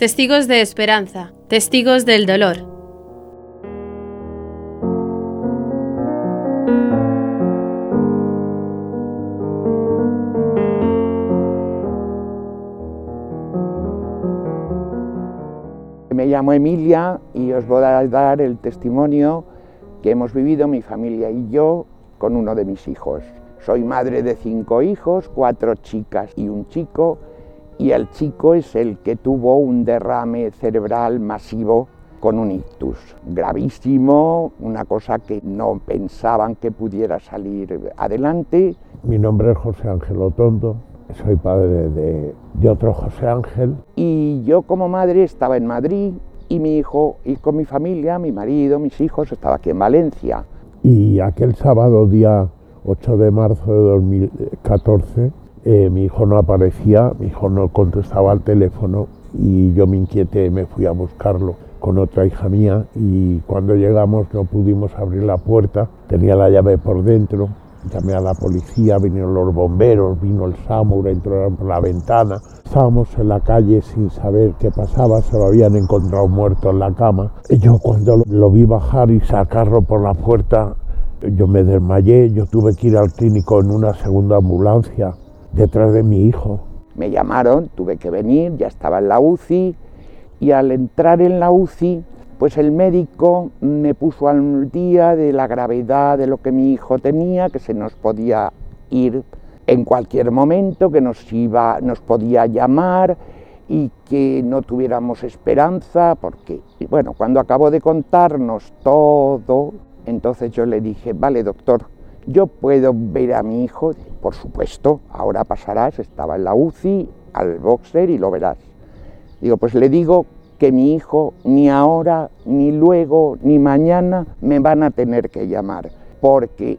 Testigos de esperanza, testigos del dolor. Me llamo Emilia y os voy a dar el testimonio que hemos vivido mi familia y yo con uno de mis hijos. Soy madre de cinco hijos, cuatro chicas y un chico, y el chico es el que tuvo un derrame cerebral masivo con un ictus gravísimo, una cosa que no pensaban que pudiera salir adelante. Mi nombre es José Ángel Otondo, soy padre de, de otro José Ángel. Y yo como madre estaba en Madrid y mi hijo, y con mi familia, mi marido, mis hijos, estaba aquí en Valencia. Y aquel sábado, día 8 de marzo de 2014, eh, mi hijo no aparecía, mi hijo no contestaba al teléfono y yo me inquieté me fui a buscarlo con otra hija mía y cuando llegamos no pudimos abrir la puerta, tenía la llave por dentro, llamé a la policía, vinieron los bomberos, vino el SAMUR, entraron por la ventana, estábamos en la calle sin saber qué pasaba, se lo habían encontrado muerto en la cama. Yo cuando lo vi bajar y sacarlo por la puerta, yo me desmayé, yo tuve que ir al clínico en una segunda ambulancia detrás de mi hijo. Me llamaron, tuve que venir, ya estaba en la UCI y al entrar en la UCI, pues el médico me puso al día de la gravedad de lo que mi hijo tenía, que se nos podía ir en cualquier momento, que nos iba, nos podía llamar y que no tuviéramos esperanza, porque, bueno, cuando acabó de contarnos todo, entonces yo le dije, vale doctor, yo puedo ver a mi hijo, por supuesto, ahora pasarás, estaba en la UCI, al boxer y lo verás. Digo, pues le digo que mi hijo ni ahora, ni luego, ni mañana me van a tener que llamar, porque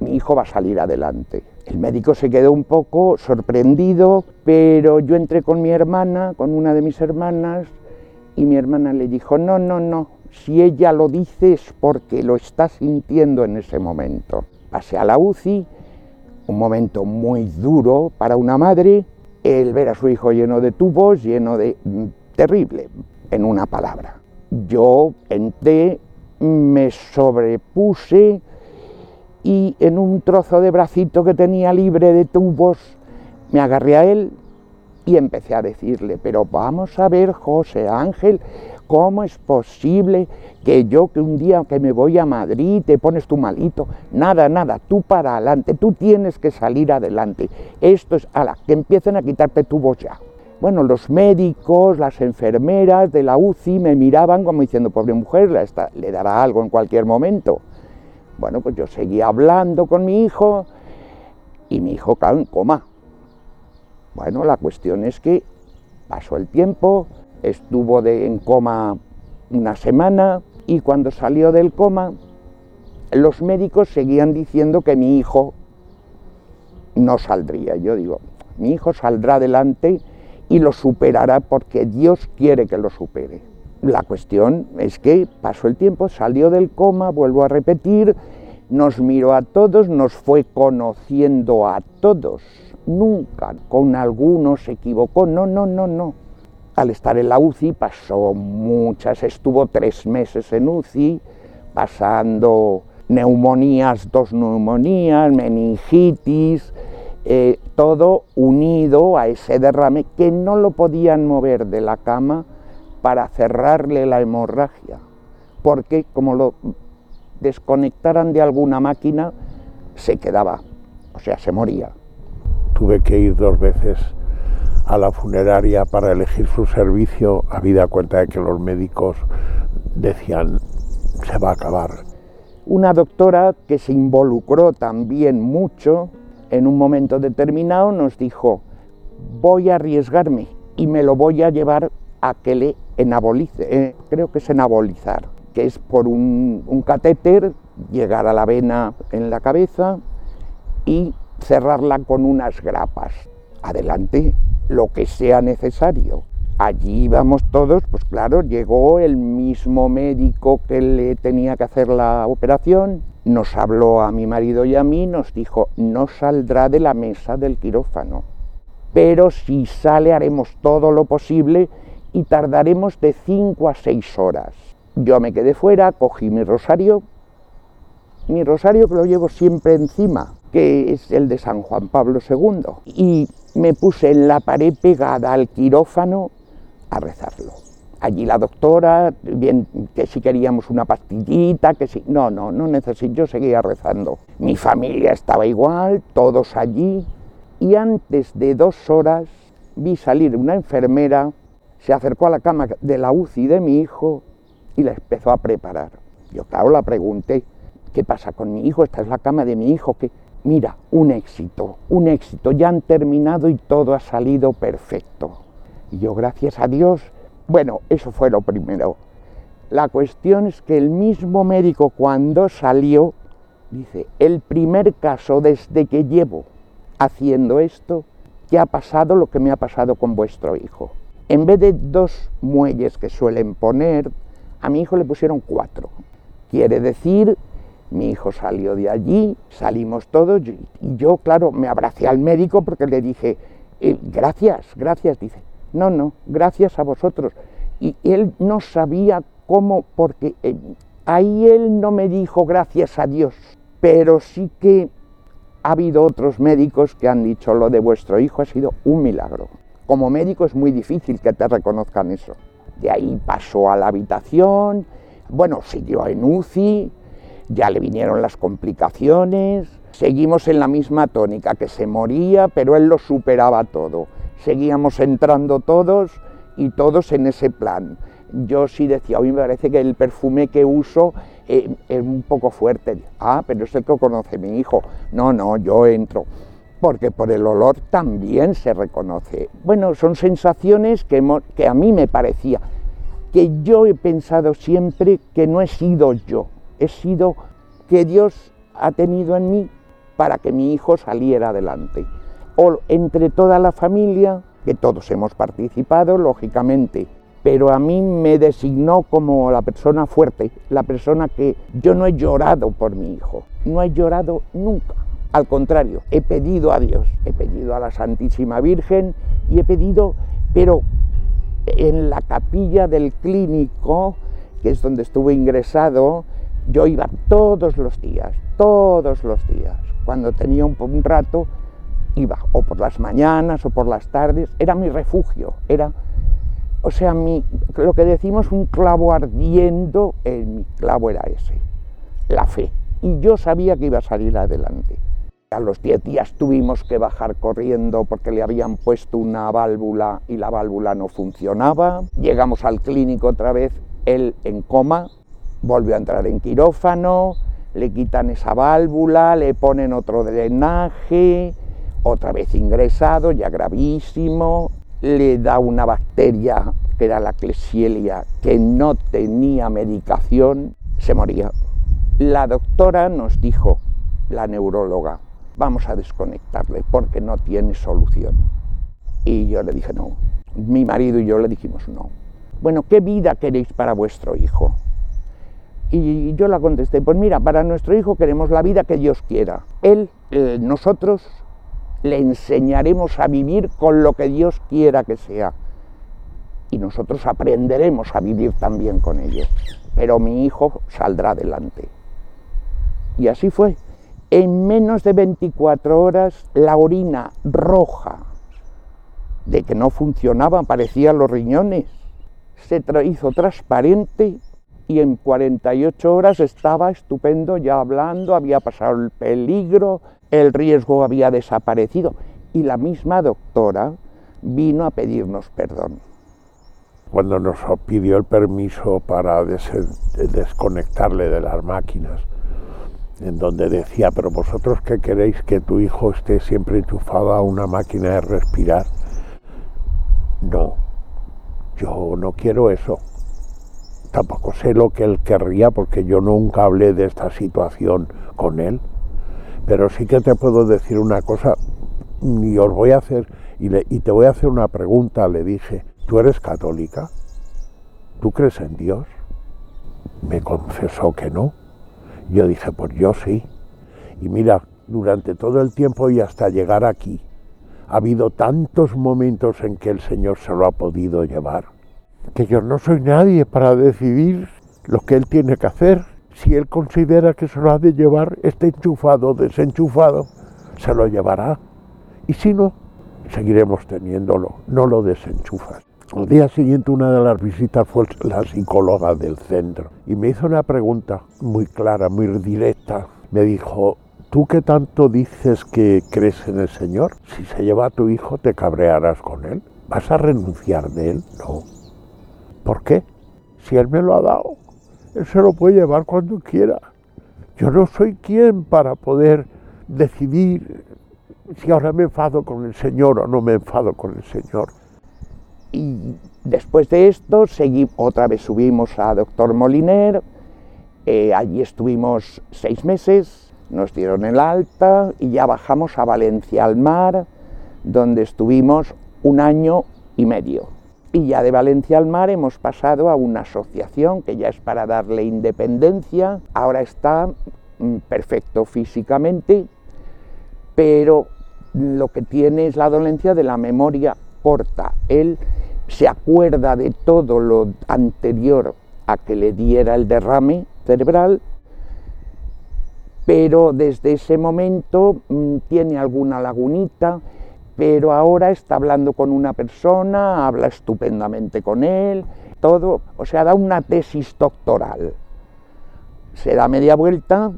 mi hijo va a salir adelante. El médico se quedó un poco sorprendido, pero yo entré con mi hermana, con una de mis hermanas, y mi hermana le dijo, no, no, no, si ella lo dice es porque lo está sintiendo en ese momento. Pasé a la UCI, un momento muy duro para una madre, el ver a su hijo lleno de tubos, lleno de... Mm, terrible, en una palabra. Yo entré, me sobrepuse y en un trozo de bracito que tenía libre de tubos, me agarré a él y empecé a decirle, pero vamos a ver, José Ángel, ¿cómo es posible que yo que un día que me voy a Madrid te pones tu malito? Nada, nada, tú para adelante, tú tienes que salir adelante. Esto es, a la que empiecen a quitarte tubos ya. Bueno, los médicos, las enfermeras de la UCI me miraban como diciendo, pobre mujer, le dará algo en cualquier momento. Bueno, pues yo seguía hablando con mi hijo y mi hijo quedó en coma. Bueno, la cuestión es que pasó el tiempo, estuvo de, en coma una semana y cuando salió del coma, los médicos seguían diciendo que mi hijo no saldría. Yo digo, mi hijo saldrá adelante y lo superará porque Dios quiere que lo supere. La cuestión es que pasó el tiempo, salió del coma, vuelvo a repetir, nos miró a todos, nos fue conociendo a todos. Nunca con algunos se equivocó, no, no, no, no al estar en la UCI pasó muchas, estuvo tres meses en UCI, pasando neumonías, dos neumonías, meningitis, eh, todo unido a ese derrame que no lo podían mover de la cama para cerrarle la hemorragia, porque como lo desconectaran de alguna máquina, se quedaba, o sea, se moría. Tuve que ir dos veces a la funeraria para elegir su servicio, habida cuenta de que los médicos decían se va a acabar. Una doctora que se involucró también mucho en un momento determinado nos dijo, voy a arriesgarme y me lo voy a llevar a que le enabolice, eh, creo que es enabolizar, que es por un, un catéter llegar a la vena en la cabeza y cerrarla con unas grapas. Adelante, lo que sea necesario. Allí íbamos todos, pues claro, llegó el mismo médico que le tenía que hacer la operación, nos habló a mi marido y a mí, nos dijo, no saldrá de la mesa del quirófano, pero si sale haremos todo lo posible y tardaremos de 5 a 6 horas. Yo me quedé fuera, cogí mi rosario, mi rosario que lo llevo siempre encima, que es el de San Juan Pablo II, y me puse en la pared pegada al quirófano a rezarlo. Allí la doctora, bien, que si queríamos una pastillita, que si... No, no, no necesito, yo seguía rezando. Mi familia estaba igual, todos allí, y antes de dos horas vi salir una enfermera, se acercó a la cama de la UCI de mi hijo y la empezó a preparar. Yo, claro, la pregunté, ¿qué pasa con mi hijo? Esta es la cama de mi hijo. que Mira, un éxito, un éxito, ya han terminado y todo ha salido perfecto. Y yo, gracias a Dios, bueno, eso fue lo primero. La cuestión es que el mismo médico cuando salió, dice, el primer caso desde que llevo haciendo esto, que ha pasado lo que me ha pasado con vuestro hijo. En vez de dos muelles que suelen poner, a mi hijo le pusieron cuatro. Quiere decir mi hijo salió de allí, salimos todos y yo, claro, me abracé al médico porque le dije, eh, gracias, gracias, dice, no, no, gracias a vosotros. Y él no sabía cómo, porque eh, ahí él no me dijo gracias a Dios, pero sí que ha habido otros médicos que han dicho lo de vuestro hijo ha sido un milagro. Como médico es muy difícil que te reconozcan eso. De ahí pasó a la habitación, bueno, siguió en UCI, ya le vinieron las complicaciones, seguimos en la misma tónica, que se moría, pero él lo superaba todo. Seguíamos entrando todos y todos en ese plan. Yo sí decía, hoy me parece que el perfume que uso eh, es un poco fuerte. Ah, pero es el que conoce mi hijo. No, no, yo entro. Porque por el olor también se reconoce. Bueno, son sensaciones que, que a mí me parecía, que yo he pensado siempre que no he sido yo, he sido que Dios ha tenido en mí para que mi hijo saliera adelante. O entre toda la familia, que todos hemos participado, lógicamente, pero a mí me designó como la persona fuerte, la persona que yo no he llorado por mi hijo, no he llorado nunca. Al contrario, he pedido a Dios, he pedido a la Santísima Virgen y he pedido, pero en la capilla del clínico, que es donde estuve ingresado, yo iba todos los días, todos los días. Cuando tenía un, rato, iba o por las mañanas o por las tardes. Era mi refugio, era, o sea, mi, lo que decimos un clavo ardiendo, en mi clavo era ese, la fe. Y yo sabía que iba a salir adelante. A los 10 días tuvimos que bajar corriendo porque le habían puesto una válvula y la válvula no funcionaba. Llegamos al clínico otra vez, él en coma, volvió a entrar en quirófano, le quitan esa válvula, le ponen otro drenaje, otra vez ingresado, ya gravísimo, le da una bacteria que era la Klebsiella, que no tenía medicación, se moría. La doctora nos dijo, la neuróloga, vamos a desconectarle porque no tiene solución. Y yo le dije no. Mi marido y yo le dijimos no. Bueno, ¿qué vida queréis para vuestro hijo? Y yo la contesté, pues mira, para nuestro hijo queremos la vida que Dios quiera. Él, eh, nosotros le enseñaremos a vivir con lo que Dios quiera que sea. Y nosotros aprenderemos a vivir también con ello. Pero mi hijo saldrá adelante. Y así fue. En menos de 24 horas la orina roja de que no funcionaban, parecían los riñones, se hizo transparente y en 48 horas estaba estupendo, ya hablando, había pasado el peligro, el riesgo había desaparecido y la misma doctora vino a pedirnos perdón. Cuando nos pidió el permiso para desconectarle de las máquinas, en donde decía, pero vosotros qué queréis que tu hijo esté siempre enchufado a una máquina de respirar. No, yo no quiero eso tampoco sé lo que él querría porque yo nunca hablé de esta situación con él, pero sí que te puedo decir una cosa y os voy a hacer y, te voy a hacer una pregunta, le dije, ¿tú eres católica? ¿Tú crees en Dios? Me confesó que no. Yo dije, pues yo sí. Y mira, durante todo el tiempo y hasta llegar aquí, ha habido tantos momentos en que el Señor se lo ha podido llevar que yo no soy nadie para decidir lo que él tiene que hacer. Si él considera que se lo ha de llevar, esté enchufado o desenchufado, se lo llevará. Y si no, seguiremos teniéndolo, no lo desenchufas. Al día siguiente una de las visitas fue la psicóloga del centro y me hizo una pregunta muy clara, muy directa. Me dijo, ¿tú qué tanto dices que crees en el Señor? Si se lleva a tu hijo, ¿te cabrearás con él? ¿Vas a renunciar de él? No. ¿Por qué? Si él me lo ha dado, él se lo puede llevar cuando quiera. Yo no soy quien para poder decidir si ahora me enfado con el Señor o no me enfado con el Señor. Y después de esto, seguí, otra vez subimos a Doctor Moliner, eh, allí estuvimos seis meses, nos dieron el alta y ya bajamos a Valencia al mar, donde estuvimos un año y medio. Y ya de Valencia al mar hemos pasado a una asociación que ya es para darle independencia, ahora está mm, perfecto físicamente, pero lo que tiene es la dolencia de la memoria corta. Él se acuerda de todo lo anterior a que le diera el derrame cerebral, pero desde ese momento mm, tiene alguna lagunita, pero ahora está hablando con una persona, habla estupendamente con él, todo, o sea, da una tesis doctoral. Se da media vuelta,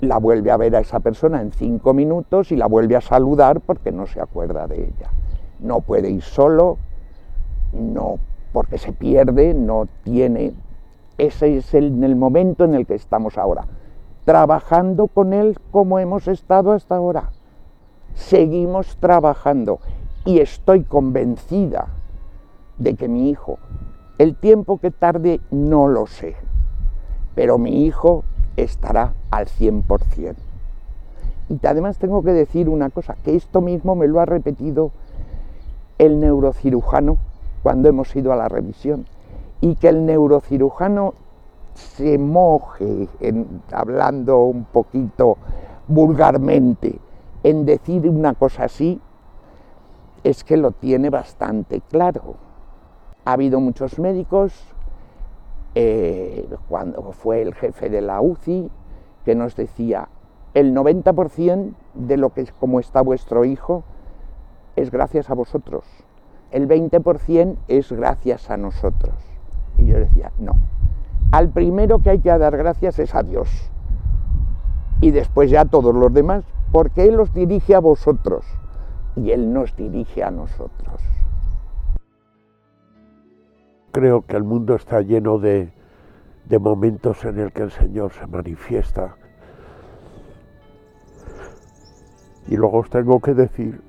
la vuelve a ver a esa persona en cinco minutos y la vuelve a saludar porque no se acuerda de ella. No puede ir solo, no porque se pierde, no tiene. Ese es el, el momento en el que estamos ahora, trabajando con él como hemos estado hasta ahora. Seguimos trabajando y estoy convencida de que mi hijo, el tiempo que tarde no lo sé, pero mi hijo estará al 100%. Y además tengo que decir una cosa, que esto mismo me lo ha repetido el neurocirujano cuando hemos ido a la revisión. Y que el neurocirujano se moje, hablando un poquito vulgarmente, en decir una cosa así, es que lo tiene bastante claro. Ha habido muchos médicos eh, cuando fue el jefe de la UCI, que nos decía, el 90% de lo que es como está vuestro hijo es gracias a vosotros, el 20% es gracias a nosotros. Y yo decía, no, al primero que hay que dar gracias es a Dios, y después ya a todos los demás, porque Él los dirige a vosotros, y Él nos dirige a nosotros creo que el mundo está lleno de, momentos en el que el Señor se manifiesta. Y luego os tengo que decir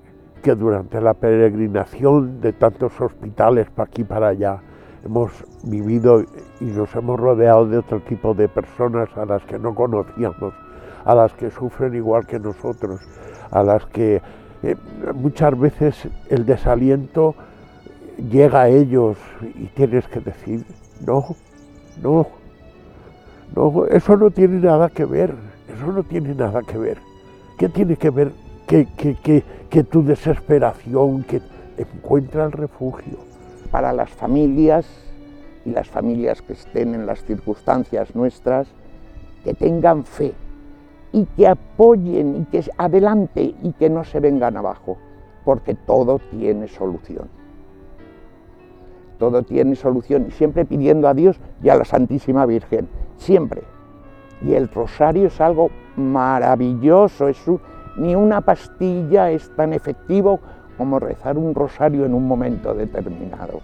que durante la peregrinación de tantos hospitales para aquí para allá, hemos vivido y nos hemos rodeado de otro tipo de personas a las que no conocíamos, a las que sufren igual que nosotros, a las que eh, muchas veces el desaliento llega a ellos y tienes que decir, no, no, no, eso no tiene nada que ver, eso no tiene nada que ver. ¿Qué tiene que ver que, que, tu desesperación, que encuentra el refugio? Para las familias y las familias que estén en las circunstancias nuestras, que tengan fe y que apoyen y que adelante y que no se vengan abajo, porque todo tiene solución todo tiene solución, y siempre pidiendo a Dios y a la Santísima Virgen, siempre. Y el rosario es algo maravilloso, es ni una pastilla es tan efectivo como rezar un rosario en un momento determinado.